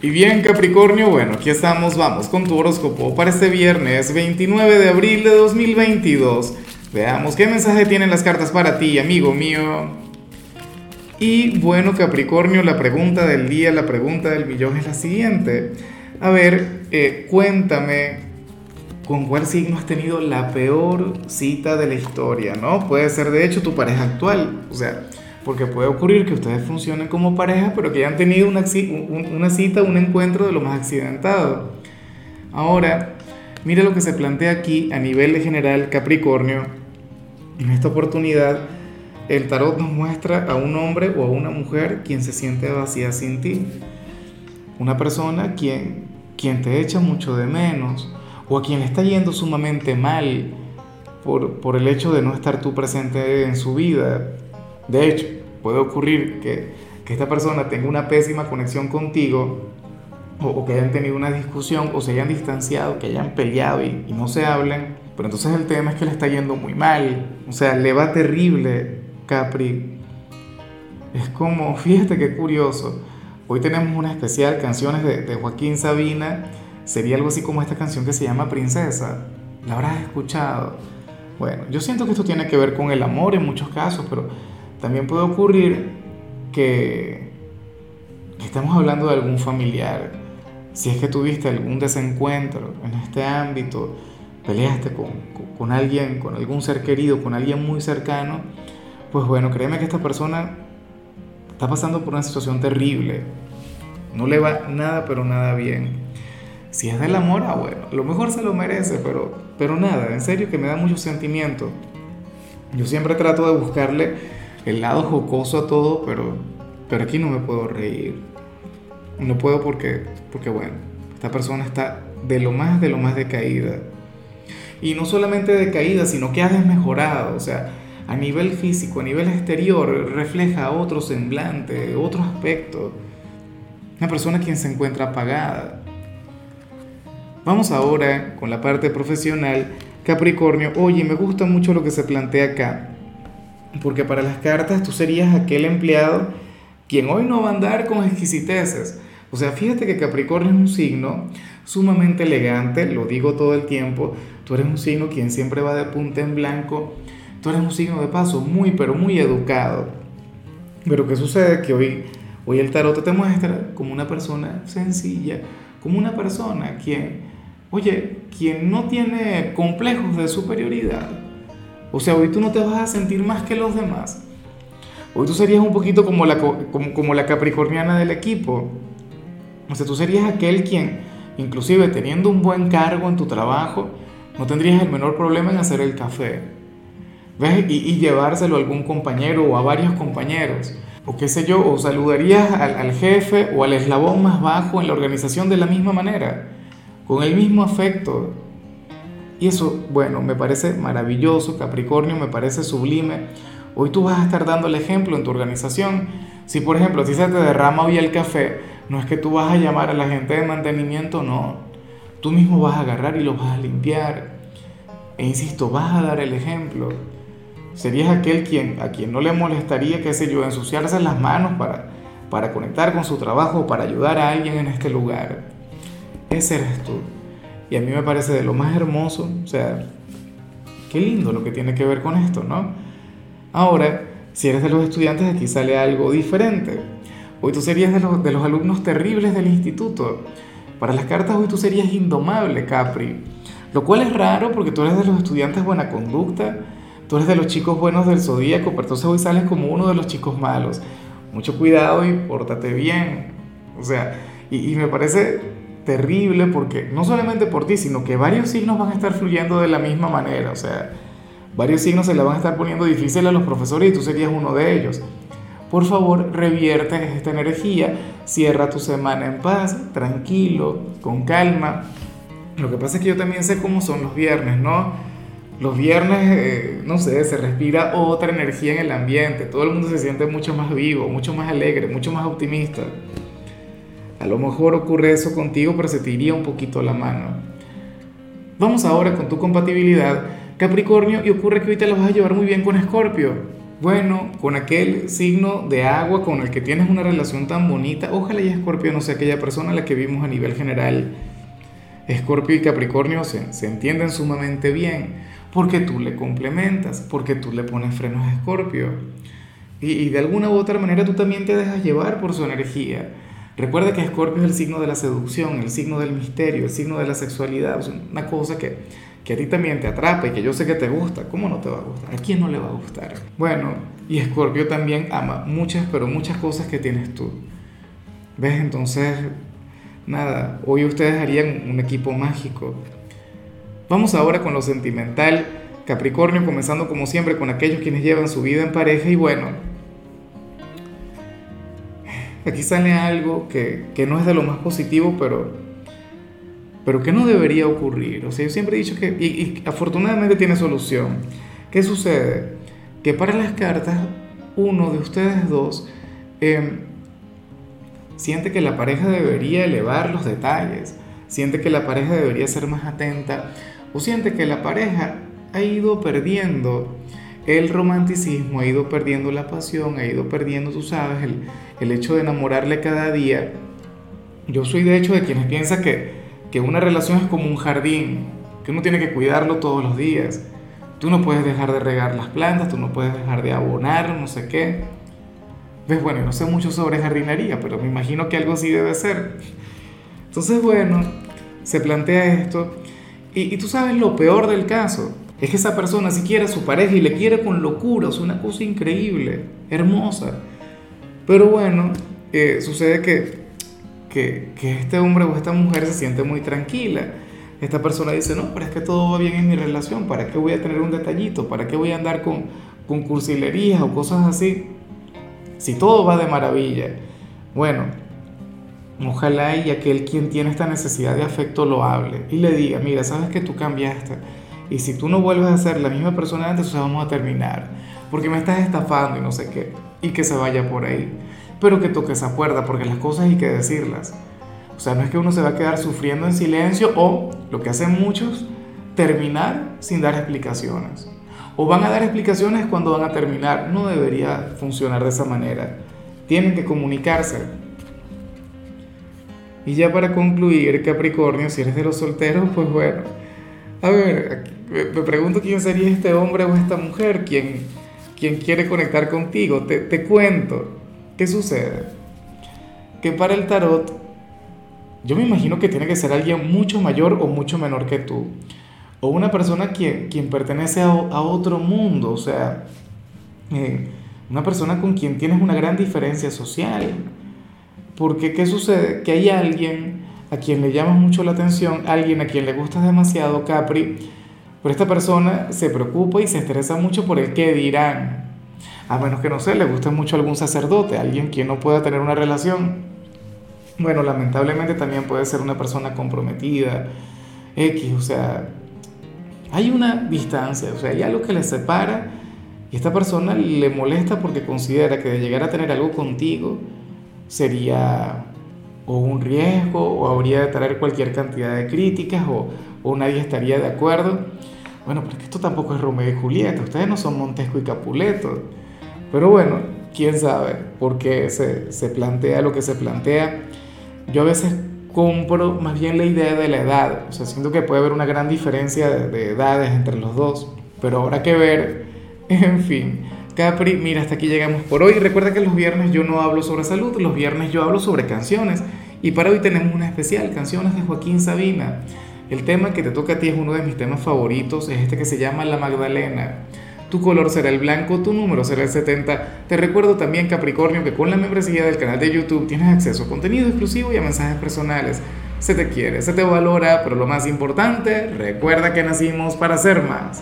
Y bien Capricornio, bueno, aquí estamos, vamos con tu horóscopo para este viernes 29 de abril de 2022. Veamos qué mensaje tienen las cartas para ti, amigo mío. Y bueno Capricornio, la pregunta del día, la pregunta del millón es la siguiente. A ver, eh, cuéntame con cuál signo has tenido la peor cita de la historia, ¿no? Puede ser de hecho tu pareja actual, o sea porque puede ocurrir que ustedes funcionen como pareja, pero que hayan tenido una, cita, un encuentro de lo más accidentado. Ahora, mira lo que se plantea aquí a nivel general Capricornio. En esta oportunidad, el tarot nos muestra a un hombre o a una mujer quien se siente vacía sin ti. Una persona quien, quien te echa mucho de menos o a quien le está yendo sumamente mal por, por el hecho de no estar tú presente en su vida. De hecho, puede ocurrir que, esta persona tenga una pésima conexión contigo o, que hayan tenido una discusión o se hayan distanciado, que hayan peleado y, no se hablen. Pero entonces el tema es que le está yendo muy mal. O sea, le va terrible, Capri. Es como, fíjate qué curioso. Hoy tenemos una especial, canciones de, de, Joaquín Sabina. Sería algo así como esta canción que se llama Princesa. ¿La habrás escuchado? Bueno, yo siento que esto tiene que ver con el amor en muchos casos, pero también puede ocurrir que estamos hablando de algún familiar. Si es que tuviste algún desencuentro en este ámbito, peleaste con, con, alguien, con algún ser querido, con alguien muy cercano, pues bueno, créeme que esta persona está pasando por una situación terrible. No le va nada, pero nada bien. Si es del amor, ah, bueno, lo mejor se lo merece, pero, pero nada, en serio que me da mucho sentimiento. Yo siempre trato de buscarle el lado jocoso a todo, pero, pero aquí no me puedo reír. No puedo porque, porque, bueno, esta persona está de lo más, de lo más decaída. Y no solamente decaída, sino que ha desmejorado, o sea, a nivel físico, a nivel exterior, refleja otro semblante, otro aspecto. Una persona quien se encuentra apagada. Vamos ahora con la parte profesional. Capricornio, oye, me gusta mucho lo que se plantea acá. Porque para las cartas tú serías aquel empleado quien hoy no va a andar con exquisiteces. O sea, fíjate que Capricornio es un signo sumamente elegante, lo digo todo el tiempo. Tú eres un signo quien siempre va de punta en blanco. Tú eres un signo de paso muy, pero muy educado. Pero ¿qué sucede? Que hoy, hoy el tarot te muestra como una persona sencilla, como una persona quien, oye, quien no tiene complejos de superioridad o sea, hoy tú no te vas a sentir más que los demás. Hoy tú serías un poquito como la, como, la capricorniana del equipo. O sea, tú serías aquel quien, inclusive teniendo un buen cargo en tu trabajo, no tendrías el menor problema en hacer el café. ¿Ves? Y, llevárselo a algún compañero o a varios compañeros. O qué sé yo, o saludarías al, al jefe o al eslabón más bajo en la organización de la misma manera, con el mismo afecto, y eso, bueno, me parece maravilloso, Capricornio, me parece sublime. Hoy tú vas a estar dando el ejemplo en tu organización. Si, por ejemplo, si se te derrama hoy el café, no es que tú vas a llamar a la gente de mantenimiento, no. Tú mismo vas a agarrar y lo vas a limpiar. E insisto, vas a dar el ejemplo. Serías aquel quien, a quien no le molestaría, qué sé yo, ensuciarse las manos para, para conectar con su trabajo, para ayudar a alguien en este lugar. Ese eres tú. Y a mí me parece de lo más hermoso, o sea, qué lindo lo que tiene que ver con esto, ¿no? Ahora, si eres de los estudiantes, aquí sale algo diferente. Hoy tú serías de los, de los alumnos terribles del instituto. Para las cartas hoy tú serías indomable, Capri. Lo cual es raro porque tú eres de los estudiantes buena conducta, tú eres de los chicos buenos del zodíaco, pero entonces hoy sales como uno de los chicos malos. Mucho cuidado y pórtate bien. O sea, y, y me parece terrible porque no solamente por ti, sino que varios signos van a estar fluyendo de la misma manera. O sea, varios signos se le van a estar poniendo difícil a los profesores y tú serías uno de ellos. Por favor, revierte esta energía, cierra tu semana en paz, tranquilo, con calma. Lo que pasa es que yo también sé cómo son los viernes, ¿no? Los viernes, eh, no sé, se respira otra energía en el ambiente, todo el mundo se siente mucho más vivo, mucho más alegre, mucho más optimista. A lo mejor ocurre eso contigo, pero se te iría un poquito la mano. Vamos ahora con tu compatibilidad, Capricornio, y ocurre que hoy te la vas a llevar muy bien con Escorpio. Bueno, con aquel signo de agua con el que tienes una relación tan bonita, ojalá y Escorpio no sea aquella persona a la que vimos a nivel general. Escorpio y Capricornio se, entienden sumamente bien porque tú le complementas, porque tú le pones frenos a Escorpio. Y, de alguna u otra manera tú también te dejas llevar por su energía. Recuerda que Escorpio es el signo de la seducción, el signo del misterio, el signo de la sexualidad, una cosa que que a ti también te atrapa y que yo sé que te gusta, ¿cómo no te va a gustar? ¿A quién no le va a gustar? Bueno, y Scorpio también ama muchas, pero muchas cosas que tienes tú. ¿Ves? Entonces, nada, hoy ustedes harían un equipo mágico. Vamos ahora con lo sentimental. Capricornio comenzando como siempre con aquellos quienes llevan su vida en pareja y bueno, aquí sale algo que, que no es de lo más positivo, pero pero que no debería ocurrir. O sea, yo siempre he dicho que, y, afortunadamente tiene solución. ¿Qué sucede? Que para las cartas, uno de ustedes dos em, siente que la pareja debería elevar los detalles, siente que la pareja debería ser más atenta, o siente que la pareja ha ido perdiendo el romanticismo, ha ido perdiendo la pasión, ha ido perdiendo, tú sabes, el, el hecho de enamorarle cada día. Yo soy de hecho de quienes piensa que que una relación es como un jardín, que uno tiene que cuidarlo todos los días. Tú no puedes dejar de regar las plantas, tú no puedes dejar de abonar, no sé qué. Ves, bueno, no sé mucho sobre jardinería, pero me imagino que algo así debe ser. Entonces, bueno, se plantea esto. Y, tú sabes lo peor del caso, es que esa persona si quiere a su pareja y le quiere con locura, es una cosa increíble, hermosa. Pero bueno, eh, sucede que que, este hombre o esta mujer se siente muy tranquila. Esta persona dice, no, pero es que todo va bien en mi relación, ¿para qué voy a tener un detallito? ¿Para qué voy a andar con, con cursilerías o cosas así? Si todo va de maravilla. Bueno, ojalá y aquel quien tiene esta necesidad de afecto lo hable y le diga, mira, sabes que tú cambiaste y si tú no vuelves a ser la misma persona antes, vamos a terminar, porque me estás estafando y no sé qué, y que se vaya por ahí pero que toque esa puerta, porque las cosas hay que decirlas. O sea, no es que uno se va a quedar sufriendo en silencio o, lo que hacen muchos, terminar sin dar explicaciones. O van a dar explicaciones cuando van a terminar. No debería funcionar de esa manera. Tienen que comunicarse. Y ya para concluir, Capricornio, si eres de los solteros, pues bueno. A ver, me pregunto quién sería este hombre o esta mujer, quien, quien quiere conectar contigo. Te, te cuento. ¿Qué sucede? Que para el tarot, yo me imagino que tiene que ser alguien mucho mayor o mucho menor que tú. O una persona quien, quien pertenece a, otro mundo, o sea, eh, una persona con quien tienes una gran diferencia social. Porque ¿qué sucede? Que hay alguien a quien le llama mucho la atención, alguien a quien le gusta demasiado Capri, pero esta persona se preocupa y se estresa mucho por el qué dirán a menos que no sé, le guste mucho algún sacerdote, alguien quien no pueda tener una relación. Bueno, lamentablemente también puede ser una persona comprometida, X, o sea, hay una distancia, o sea, hay algo que le separa y esta persona le molesta porque considera que de llegar a tener algo contigo sería o un riesgo o habría de traer cualquier cantidad de críticas o, o nadie estaría de acuerdo. Bueno, porque esto tampoco es Romeo y Julieta, ustedes no son Montesco y Capuleto. Pero bueno, quién sabe por qué se, se plantea lo que se plantea. Yo a veces compro más bien la idea de la edad. O sea, siento que puede haber una gran diferencia de, edades entre los dos. Pero habrá que ver. En fin. Capri, mira, hasta aquí llegamos por hoy. Recuerda que los viernes yo no hablo sobre salud, los viernes yo hablo sobre canciones. Y para hoy tenemos una especial, canciones de Joaquín Sabina. El tema que te toca a ti es uno de mis temas favoritos, es este que se llama La Magdalena. Tu color será el blanco, tu número será el 70. Te recuerdo también, Capricornio, que con la membresía del canal de YouTube tienes acceso a contenido exclusivo y a mensajes personales. Se te quiere, se te valora, pero lo más importante, recuerda que nacimos para ser más.